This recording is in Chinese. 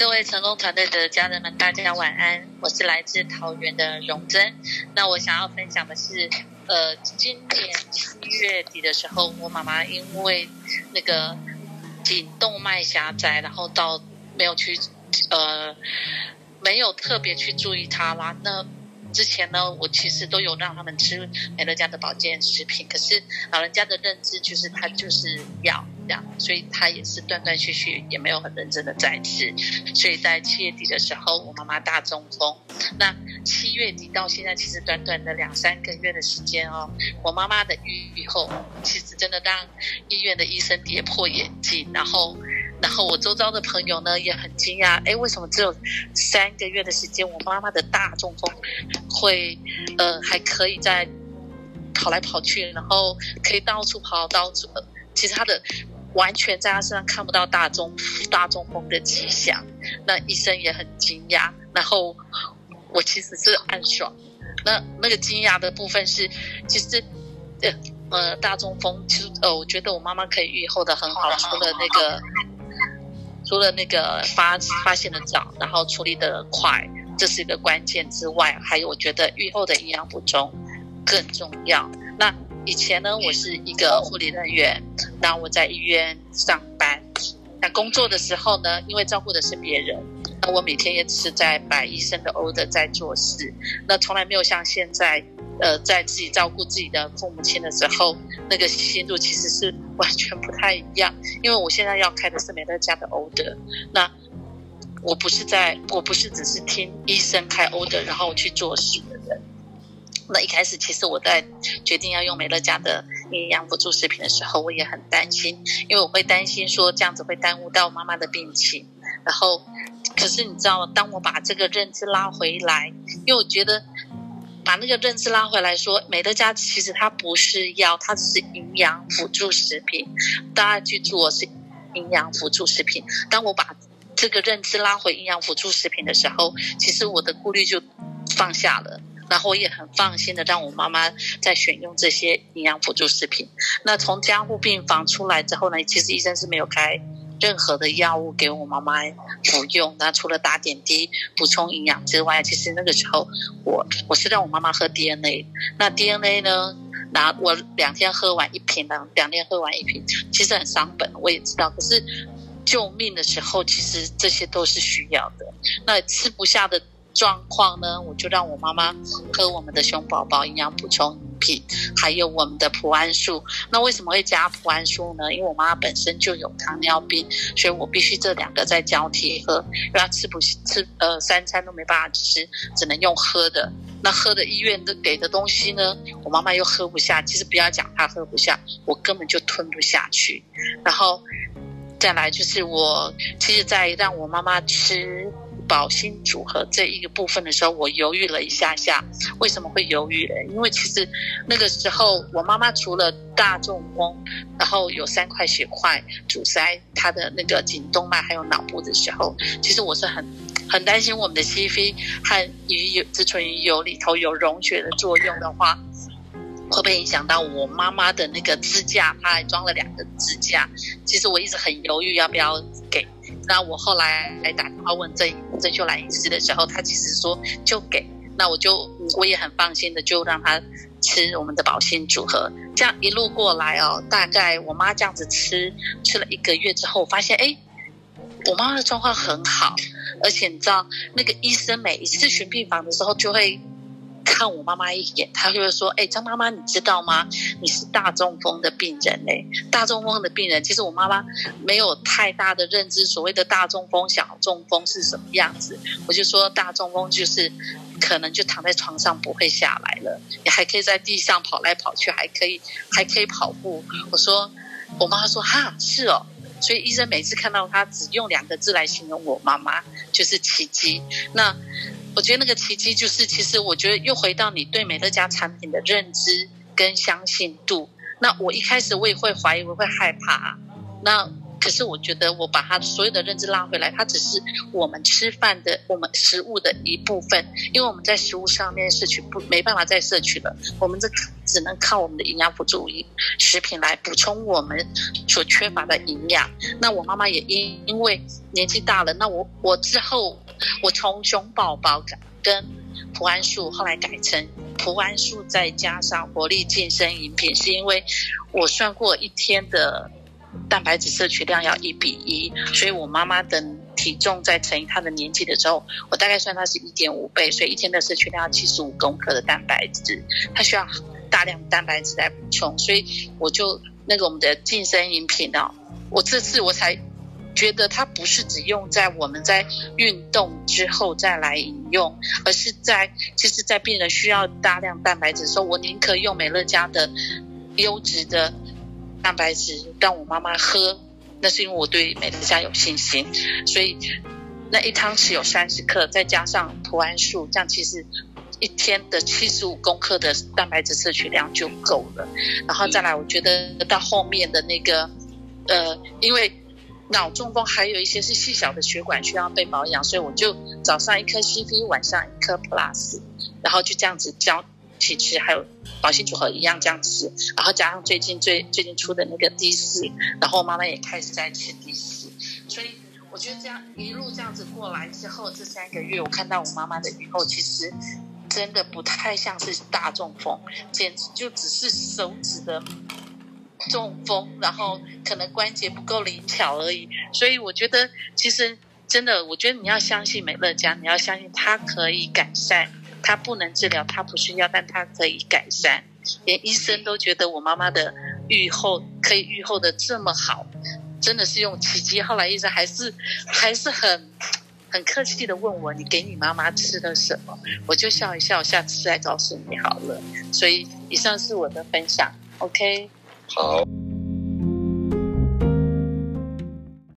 各位成功团队的家人们，大家晚安。我是来自桃园的荣珍。那我想要分享的是，呃，今年七月底的时候，我妈妈因为那个颈动脉狭窄，然后到没有去，呃，没有特别去注意它啦。那之前呢，我其实都有让他们吃美乐家的保健食品，可是老人家的认知就是他就是药这所以他也是断断续续，也没有很认真的在吃。所以在七月底的时候，我妈妈大中风。那七月底到现在，其实短短的两三个月的时间哦，我妈妈的愈后其实真的让医院的医生跌破眼镜，然后。然后我周遭的朋友呢也很惊讶，哎，为什么只有三个月的时间，我妈妈的大中风会呃还可以在跑来跑去，然后可以到处跑到处，其实她的完全在他身上看不到大中大中风的迹象，那医生也很惊讶。然后我其实是暗爽，那那个惊讶的部分是，其实呃呃大中风，其实呃我觉得我妈妈可以预后的很好，除了那个。除了那个发发现的早，然后处理的快，这是一个关键之外，还有我觉得预后的营养补充更重要。以前呢，我是一个护理人员，然后我在医院上班。那工作的时候呢，因为照顾的是别人，那我每天也只是在摆医生的 order 在做事，那从来没有像现在。呃，在自己照顾自己的父母亲的时候，那个心路其实是完全不太一样。因为我现在要开的是美乐家的 order，那我不是在，我不是只是听医生开 order，然后去做事的人。那一开始，其实我在决定要用美乐家的营养辅助食品的时候，我也很担心，因为我会担心说这样子会耽误到妈妈的病情。然后，可是你知道，当我把这个认知拉回来，因为我觉得。把那个认知拉回来说，美乐家其实它不是药，它只是营养辅助食品。大家记住，我是营养辅助食品。当我把这个认知拉回营养辅助食品的时候，其实我的顾虑就放下了，然后我也很放心的让我妈妈在选用这些营养辅助食品。那从加护病房出来之后呢，其实医生是没有开。任何的药物给我妈妈服用，那除了打点滴补充营养之外，其实那个时候我我是让我妈妈喝 DNA。那 DNA 呢，拿我两天喝完一瓶，两两天喝完一瓶，其实很伤本，我也知道。可是救命的时候，其实这些都是需要的。那吃不下的状况呢，我就让我妈妈喝我们的熊宝宝营养补充。品还有我们的普安素，那为什么会加普安素呢？因为我妈妈本身就有糖尿病，所以我必须这两个在交替喝，因为她吃不吃呃三餐都没办法吃，只能用喝的。那喝的医院的给的东西呢，我妈妈又喝不下。其实不要讲她喝不下，我根本就吞不下去。然后再来就是我，其实，在让我妈妈吃。保心组合这一个部分的时候，我犹豫了一下下。为什么会犹豫？因为其实那个时候，我妈妈除了大中风，然后有三块血块阻塞她的那个颈动脉还有脑部的时候，其实我是很很担心我们的 CV 和鱼油、植醇鱼油里头有溶血的作用的话，会不会影响到我妈妈的那个支架？她还装了两个支架。其实我一直很犹豫要不要。那我后来来打电话问郑郑秀兰医师的时候，他其实说就给，那我就我也很放心的就让他吃我们的保心组合，这样一路过来哦，大概我妈这样子吃吃了一个月之后，我发现哎，我妈妈的状况很好，而且你知道那个医生每一次巡病房的时候就会。看我妈妈一眼，他就会说：“哎，张妈妈，你知道吗？你是大中风的病人嘞。大中风的病人，其实我妈妈没有太大的认知，所谓的大中风、小中风是什么样子。我就说，大中风就是可能就躺在床上不会下来了，你还可以在地上跑来跑去，还可以还可以跑步。我说，我妈妈说哈，是哦。所以医生每次看到他，只用两个字来形容我妈妈，就是奇迹。那。我觉得那个奇迹就是，其实我觉得又回到你对美乐家产品的认知跟相信度。那我一开始我也会怀疑，我会害怕。那可是我觉得我把他所有的认知拉回来，它只是我们吃饭的我们食物的一部分，因为我们在食物上面摄取不没办法再摄取了，我们这只能靠我们的营养补助食品来补充我们所缺乏的营养。那我妈妈也因因为年纪大了，那我我之后我从熊宝宝跟蒲安素后来改成蒲安素再加上活力健身饮品，是因为我算过一天的蛋白质摄取量要一比一，所以我妈妈的体重再乘以她的年纪的时候，我大概算她是一点五倍，所以一天的摄取量要七十五公克的蛋白质，她需要大量蛋白质来补充，所以我就那个我们的健身饮品呢，我这次我才。觉得它不是只用在我们在运动之后再来饮用，而是在其实，在病人需要大量蛋白质的时候，我宁可用美乐家的优质的蛋白质让我妈妈喝。那是因为我对美乐家有信心，所以那一汤匙有三十克，再加上普安素，这样其实一天的七十五公克的蛋白质摄取量就够了。然后再来，我觉得到后面的那个呃，因为。脑中风还有一些是细小的血管需要被保养，所以我就早上一颗 CV，晚上一颗 Plus，然后就这样子交替吃，还有保心组合一样这样吃，然后加上最近最最近出的那个 D 四，然后我妈妈也开始在吃 D 四，所以我觉得这样一路这样子过来之后，这三个月我看到我妈妈的以后，其实真的不太像是大中风，简直就只是手指的。中风，然后可能关节不够灵巧而已，所以我觉得其实真的，我觉得你要相信美乐家，你要相信它可以改善，它不能治疗，它不是药，但它可以改善。连医生都觉得我妈妈的愈后可以愈后的这么好，真的是用奇迹。后来医生还是还是很很客气的问我，你给你妈妈吃了什么？我就笑一笑，下次再告诉你好了。所以以上是我的分享，OK。好。